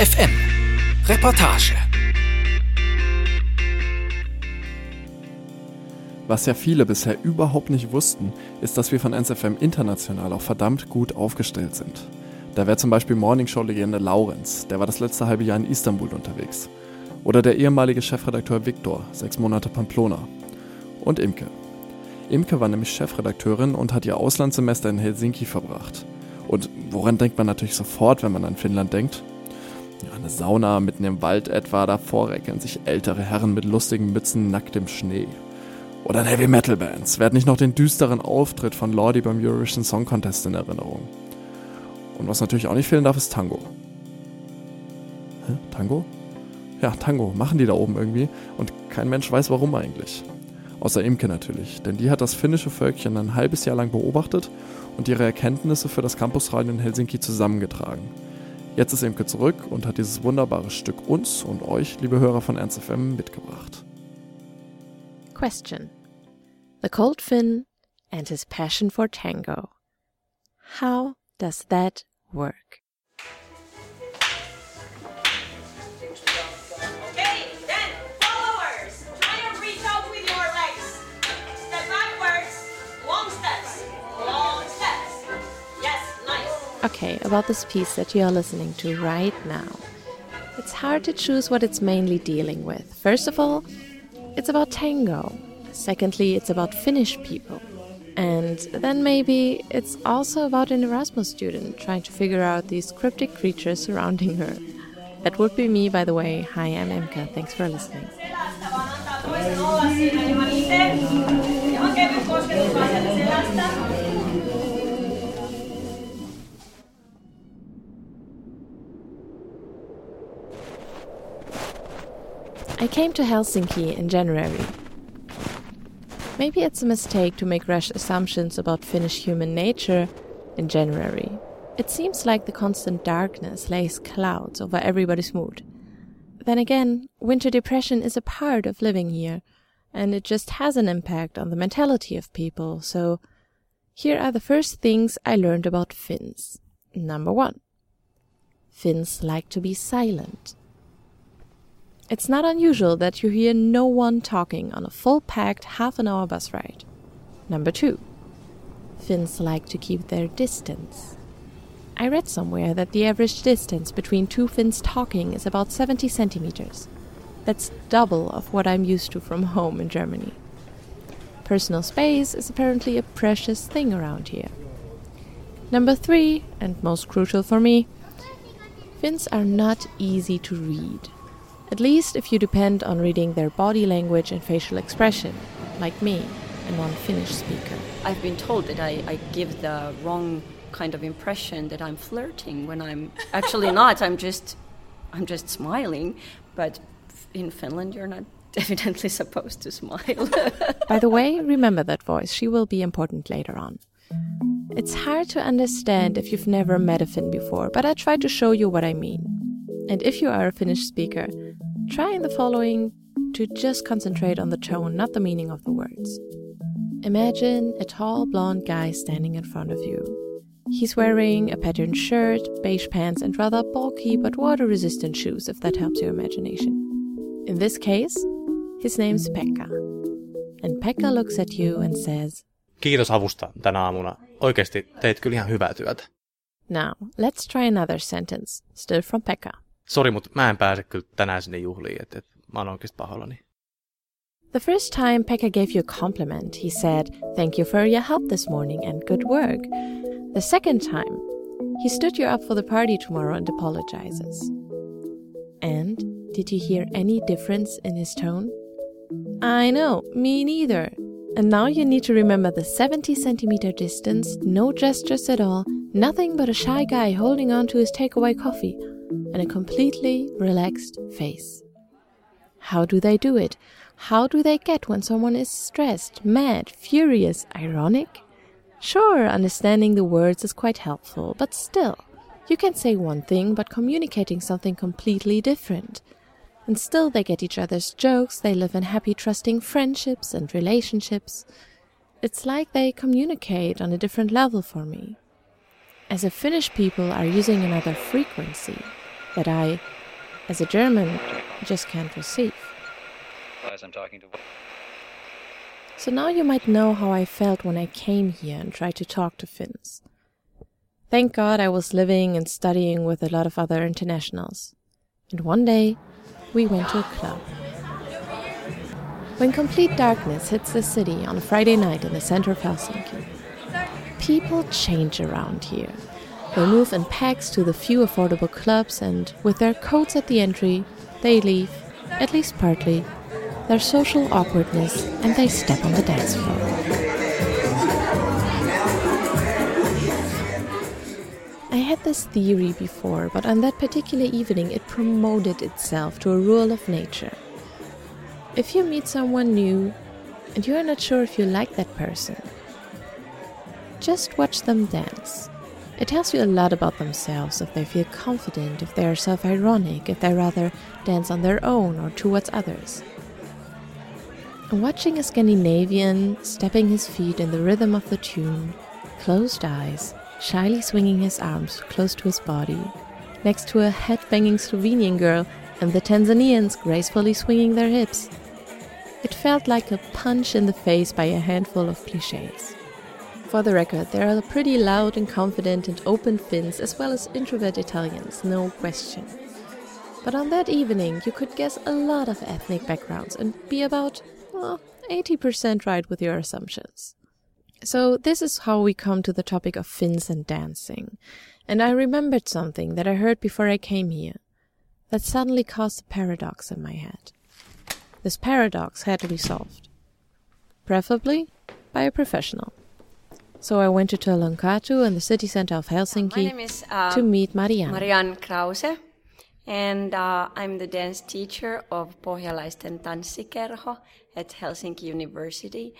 FM Reportage Was ja viele bisher überhaupt nicht wussten, ist, dass wir von NSFM international auch verdammt gut aufgestellt sind. Da wäre zum Beispiel Morningshow-Legende Laurenz, der war das letzte halbe Jahr in Istanbul unterwegs. Oder der ehemalige Chefredakteur Viktor, sechs Monate Pamplona. Und Imke. Imke war nämlich Chefredakteurin und hat ihr Auslandssemester in Helsinki verbracht. Und woran denkt man natürlich sofort, wenn man an Finnland denkt? Eine Sauna mitten im Wald etwa, davor recken sich ältere Herren mit lustigen Mützen nackt im Schnee. Oder Heavy Metal Bands. Wer hat nicht noch den düsteren Auftritt von Lordi beim Eurovision Song Contest in Erinnerung? Und was natürlich auch nicht fehlen darf, ist Tango. Hä? Tango? Ja, Tango machen die da oben irgendwie und kein Mensch weiß warum eigentlich. Außer Imke natürlich, denn die hat das finnische Völkchen ein halbes Jahr lang beobachtet und ihre Erkenntnisse für das Campusradio in Helsinki zusammengetragen. Jetzt ist Imke zurück und hat dieses wunderbare Stück uns und euch, liebe Hörer von Ernst mitgebracht. Question. The Cold Finn and his passion for tango. How does that work? Okay, about this piece that you are listening to right now. It's hard to choose what it's mainly dealing with. First of all, it's about tango. Secondly, it's about Finnish people. And then maybe it's also about an Erasmus student trying to figure out these cryptic creatures surrounding her. That would be me, by the way. Hi, I'm Imke. Thanks for listening. I came to Helsinki in January. Maybe it's a mistake to make rash assumptions about Finnish human nature in January. It seems like the constant darkness lays clouds over everybody's mood. Then again, winter depression is a part of living here, and it just has an impact on the mentality of people, so here are the first things I learned about Finns. Number one Finns like to be silent. It's not unusual that you hear no one talking on a full packed half an hour bus ride. Number two, Finns like to keep their distance. I read somewhere that the average distance between two Finns talking is about 70 centimeters. That's double of what I'm used to from home in Germany. Personal space is apparently a precious thing around here. Number three, and most crucial for me, Finns are not easy to read. At least if you depend on reading their body language and facial expression, like me, a non Finnish speaker. I've been told that I, I give the wrong kind of impression that I'm flirting when I'm actually not. I'm just I'm just smiling. But in Finland, you're not evidently supposed to smile. By the way, remember that voice. She will be important later on. It's hard to understand if you've never met a Finn before, but I try to show you what I mean. And if you are a Finnish speaker, try in the following to just concentrate on the tone, not the meaning of the words. Imagine a tall blonde guy standing in front of you. He's wearing a patterned shirt, beige pants, and rather bulky but water resistant shoes, if that helps your imagination. In this case, his name's Pekka. And Pekka looks at you and says, Kiitos avusta tänä aamuna. Oikeasti teit kyllä ihan hyvää työtä. Now, let's try another sentence, still from Pekka. Sori, mutta mä en pääse kyllä tänään sinne juhliin, että et, mä oon oikeasti pahoillani. The first time Pekka gave you a compliment, he said, Thank you for your help this morning and good work. The second time, he stood you up for the party tomorrow and apologizes. And did you hear any difference in his tone? I know, me neither. And now you need to remember the 70 centimeter distance, no gestures at all, nothing but a shy guy holding on to his takeaway coffee, and a completely relaxed face. How do they do it? How do they get when someone is stressed, mad, furious, ironic? Sure, understanding the words is quite helpful, but still, you can say one thing but communicating something completely different. And still, they get each other's jokes, they live in happy, trusting friendships and relationships. It's like they communicate on a different level for me. As if Finnish people are using another frequency, that I, as a German, just can't receive. As I'm talking to So now you might know how I felt when I came here and tried to talk to Finns. Thank God I was living and studying with a lot of other internationals. And one day, we went to a club. When complete darkness hits the city on a Friday night in the center of Helsinki, people change around here. They move in packs to the few affordable clubs, and with their coats at the entry, they leave, at least partly, their social awkwardness and they step on the dance floor. I had this theory before, but on that particular evening it promoted itself to a rule of nature. If you meet someone new and you are not sure if you like that person, just watch them dance. It tells you a lot about themselves if they feel confident, if they are self ironic, if they rather dance on their own or towards others. Watching a Scandinavian stepping his feet in the rhythm of the tune, closed eyes, shyly swinging his arms close to his body, next to a head-banging Slovenian girl and the Tanzanians gracefully swinging their hips. It felt like a punch in the face by a handful of cliches. For the record, there are pretty loud and confident and open Finns as well as introvert Italians, no question. But on that evening, you could guess a lot of ethnic backgrounds and be about well, 80% right with your assumptions. So, this is how we come to the topic of Finns and dancing. And I remembered something that I heard before I came here that suddenly caused a paradox in my head. This paradox had to be solved, preferably by a professional. So I went to Töölönkatu in the city center of Helsinki is uh, to meet Marianne. Marianne Krause, and uh, I'm the dance teacher of Pohjalaisten tanssikerho at Helsinki University.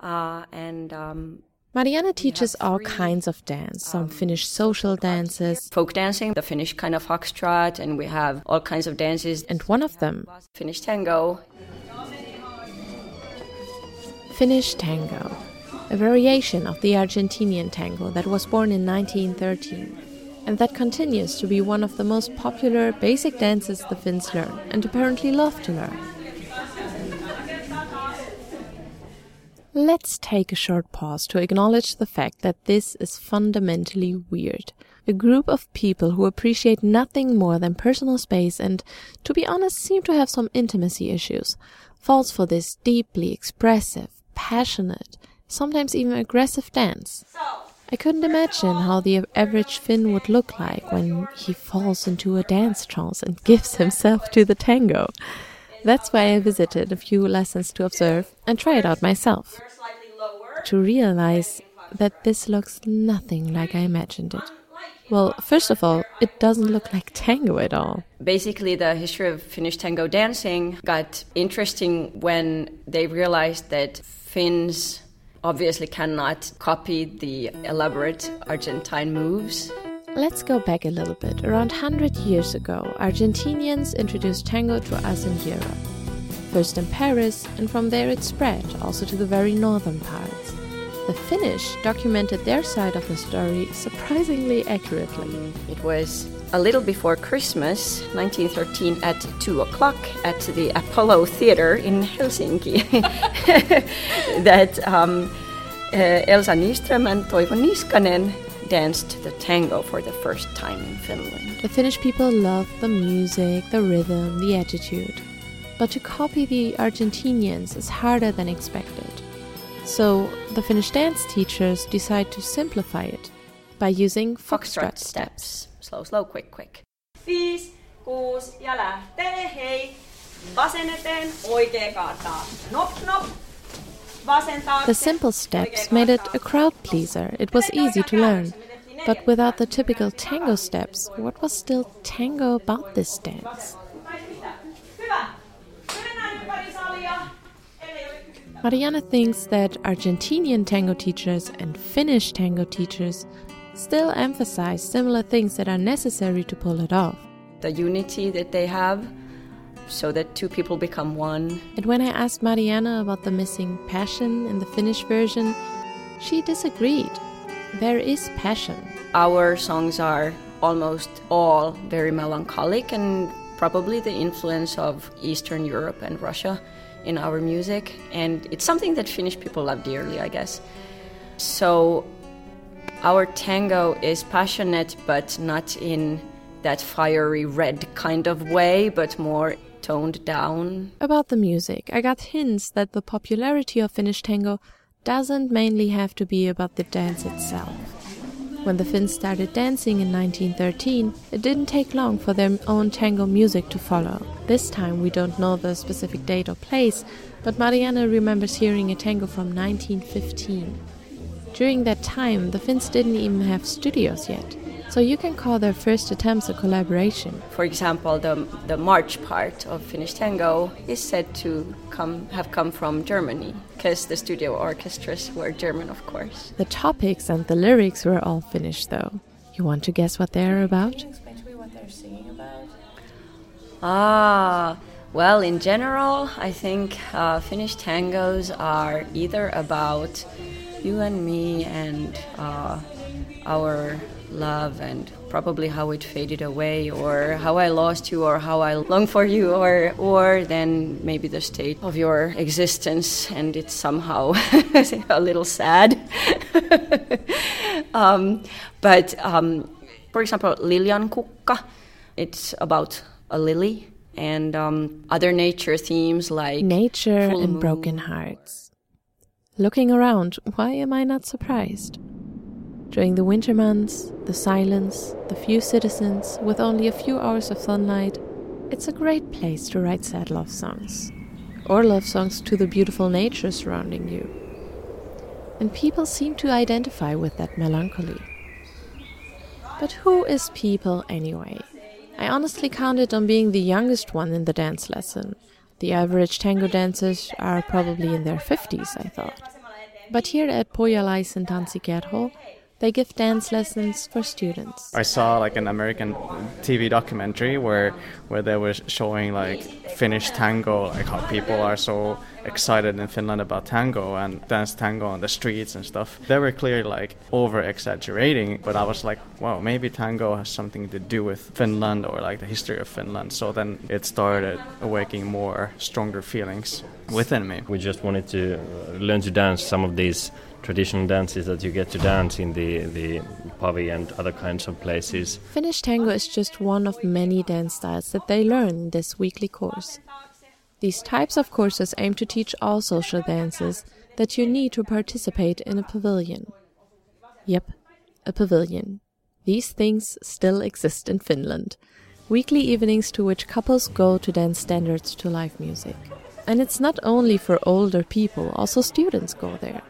Uh, and um, Marianne teaches all kinds of dance, some Finnish social dances, folk dancing, the Finnish kind of foxtrot, and we have all kinds of dances. and one of them, Finnish tango. Finnish tango, a variation of the Argentinian tango that was born in 1913 and that continues to be one of the most popular basic dances the Finns learn and apparently love to learn. Let's take a short pause to acknowledge the fact that this is fundamentally weird. A group of people who appreciate nothing more than personal space and, to be honest, seem to have some intimacy issues, falls for this deeply expressive, passionate, sometimes even aggressive dance. I couldn't imagine how the average Finn would look like when he falls into a dance trance and gives himself to the tango. That's why I visited a few lessons to observe and try it out myself. To realize that this looks nothing like I imagined it. Well, first of all, it doesn't look like tango at all. Basically, the history of Finnish tango dancing got interesting when they realized that Finns obviously cannot copy the elaborate Argentine moves. Let's go back a little bit. Around 100 years ago, Argentinians introduced tango to us in Europe. First in Paris, and from there it spread also to the very northern parts. The Finnish documented their side of the story surprisingly accurately. It was a little before Christmas, 1913, at 2 o'clock at the Apollo Theater in Helsinki, that um, uh, Elsa Nyström and Toivo Niskanen danced the tango for the first time in Finland. The Finnish people love the music, the rhythm, the attitude. But to copy the Argentinians is harder than expected. So the Finnish dance teachers decide to simplify it by using foxtrot steps. Slow, slow, quick, quick. Viisi, kuusi ja lähtee, hei. Vasen eteen, oikea kaataa. Nop, nop. Vasen taakse. The simple steps made it a crowd pleaser. It was easy to learn. But without the typical tango steps, what was still tango about this dance? Hyvä. Mennään ympäri salia. Eli ole kysymys. Mariana thinks that Argentinian tango teachers and Finnish tango teachers still emphasize similar things that are necessary to pull it off. The unity that they have, so that two people become one. And when I asked Mariana about the missing passion in the Finnish version, she disagreed. There is passion. Our songs are almost all very melancholic and probably the influence of Eastern Europe and Russia in our music. And it's something that Finnish people love dearly, I guess. So our tango is passionate, but not in that fiery red kind of way, but more toned down. About the music, I got hints that the popularity of Finnish tango doesn't mainly have to be about the dance itself. When the Finns started dancing in 1913, it didn't take long for their own tango music to follow. This time we don't know the specific date or place, but Marianne remembers hearing a tango from 1915. During that time, the Finns didn't even have studios yet, so you can call their first attempts a collaboration. For example, the, the march part of Finnish tango is said to come have come from Germany because the studio orchestras were German, of course. The topics and the lyrics were all Finnish, though. You want to guess what they're about? Ah, well, in general, I think uh, Finnish tangos are either about you and me and uh, our love and probably how it faded away or how I lost you or how I long for you or or then maybe the state of your existence and it's somehow a little sad. um, but um, for example, Liljankukka, it's about a lily and um, other nature themes like Nature and broken hearts. Looking around, why am I not surprised? During the winter months, the silence, the few citizens, with only a few hours of sunlight, it's a great place to write sad love songs. Or love songs to the beautiful nature surrounding you. And people seem to identify with that melancholy. But who is people anyway? I honestly counted on being the youngest one in the dance lesson. The average tango dancers are probably in their 50s, I thought. But here at Pohjalais Tanssikerho, they give dance lessons for students. I saw like an American TV documentary where where they were showing like Finnish tango, like how people are so excited in Finland about tango and dance tango on the streets and stuff. They were clearly like over exaggerating, but I was like, wow, maybe tango has something to do with Finland or like the history of Finland. So then it started awakening more stronger feelings within me. We just wanted to uh, learn to dance some of these traditional dances that you get to dance in the the pavi and other kinds of places. Finnish tango is just one of many dance styles that they learn in this weekly course. These types of courses aim to teach all social dances that you need to participate in a pavilion. Yep, a pavilion. These things still exist in Finland. Weekly evenings to which couples go to dance standards to live music. And it's not only for older people, also students go there.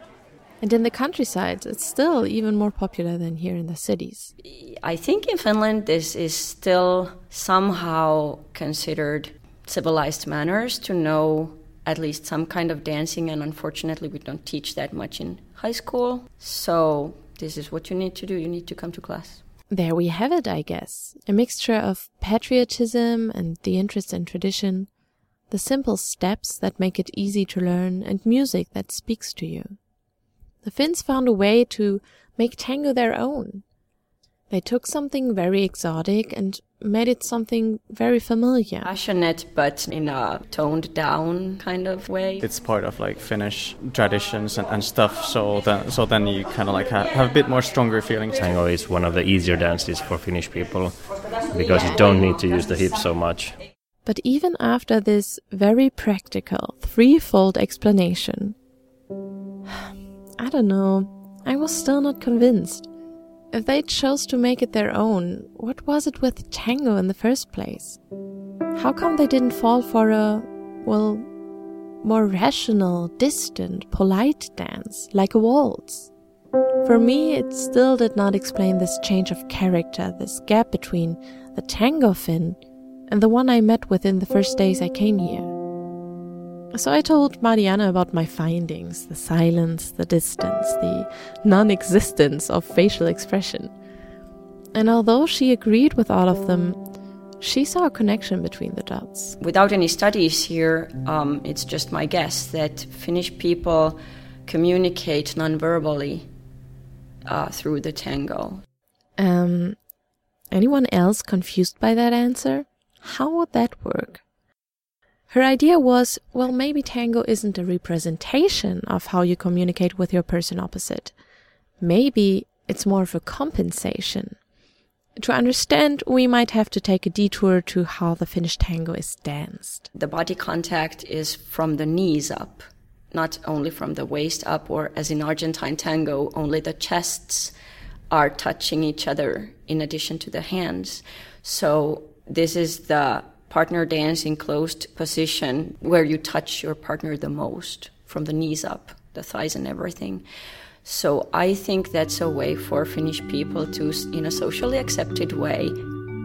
And in the countryside, it's still even more popular than here in the cities. I think in Finland this is still somehow considered civilized manners to know at least some kind of dancing, and unfortunately, we don't teach that much in high school. So, this is what you need to do you need to come to class. There we have it, I guess. A mixture of patriotism and the interest in tradition, the simple steps that make it easy to learn, and music that speaks to you. The Finns found a way to make tango their own. They took something very exotic and made it something very familiar. Passionate, but in a toned down kind of way. It's part of like Finnish traditions and, and stuff. So then, so then you kind of like have, have a bit more stronger feelings. Tango is one of the easier dances for Finnish people because you don't need to use the hips so much. But even after this very practical, threefold explanation, I don't know, I was still not convinced. If they chose to make it their own, what was it with tango in the first place? How come they didn't fall for a, well, more rational, distant, polite dance, like a waltz? For me, it still did not explain this change of character, this gap between the tango Finn and the one I met within the first days I came here. So I told Mariana about my findings the silence, the distance, the non existence of facial expression. And although she agreed with all of them, she saw a connection between the dots. Without any studies here, um, it's just my guess that Finnish people communicate non-verbally uh, through the tango. Um, Anyone else confused by that answer? How would that work? Her idea was, well, maybe tango isn't a representation of how you communicate with your person opposite. Maybe it's more of a compensation. To understand, we might have to take a detour to how the Finnish tango is danced. The body contact is from the knees up, not only from the waist up, or as in Argentine tango, only the chests are touching each other in addition to the hands. So this is the partner dance in closed position where you touch your partner the most from the knees up, the thighs and everything. So I think that's a way for Finnish people to, in a socially accepted way,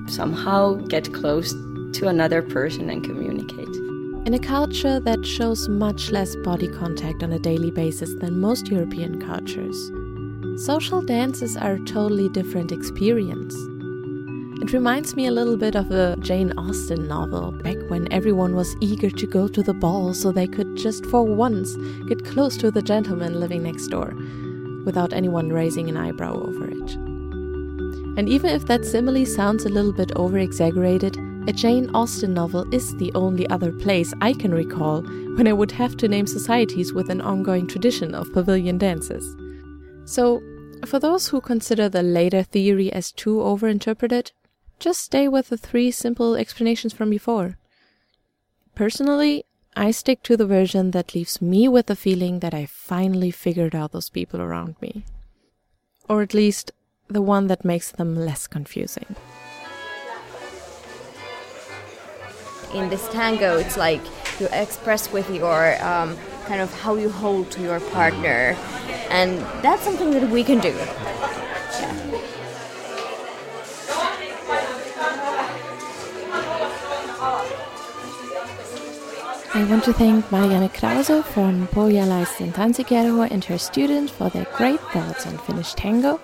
somehow get close to another person and communicate. In a culture that shows much less body contact on a daily basis than most European cultures, social dances are a totally different experience. It reminds me a little bit of a Jane Austen novel, back when everyone was eager to go to the ball so they could just for once get close to the gentleman living next door, without anyone raising an eyebrow over it. And even if that simile sounds a little bit over exaggerated, a Jane Austen novel is the only other place I can recall when I would have to name societies with an ongoing tradition of pavilion dances. So, for those who consider the later theory as too overinterpreted, just stay with the three simple explanations from before. Personally, I stick to the version that leaves me with the feeling that I finally figured out those people around me. Or at least, the one that makes them less confusing. In this tango, it's like you express with your um, kind of how you hold to your partner, and that's something that we can do. I want to thank Marianne Krause from Pohjalaisen Tanssikerho and her students for their great thoughts on Finnish tango.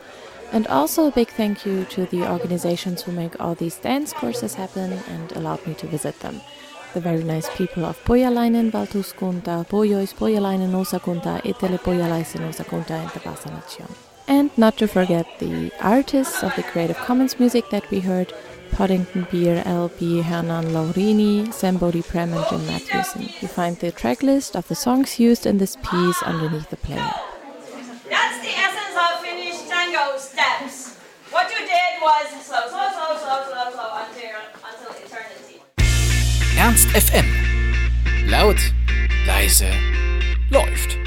And also a big thank you to the organizations who make all these dance courses happen and allowed me to visit them. The very nice people of Pohjalainen Valtuuskunta, Pohjois-Pohjalainen Osakunta, Etelä-Pohjalaisen Osakunta and the Vasanation. And not to forget the artists of the Creative Commons music that we heard, Podington Bear, LB, Hernan Laurini, Sambodi Prem and Jim Matthewson. You find the track list of the songs used in this piece underneath the player. That's the essence of Finnish tango steps. What you did was slow, slow, slow, slow, slow, slow until, until eternity. Ernst FM. Laut, leise, läuft.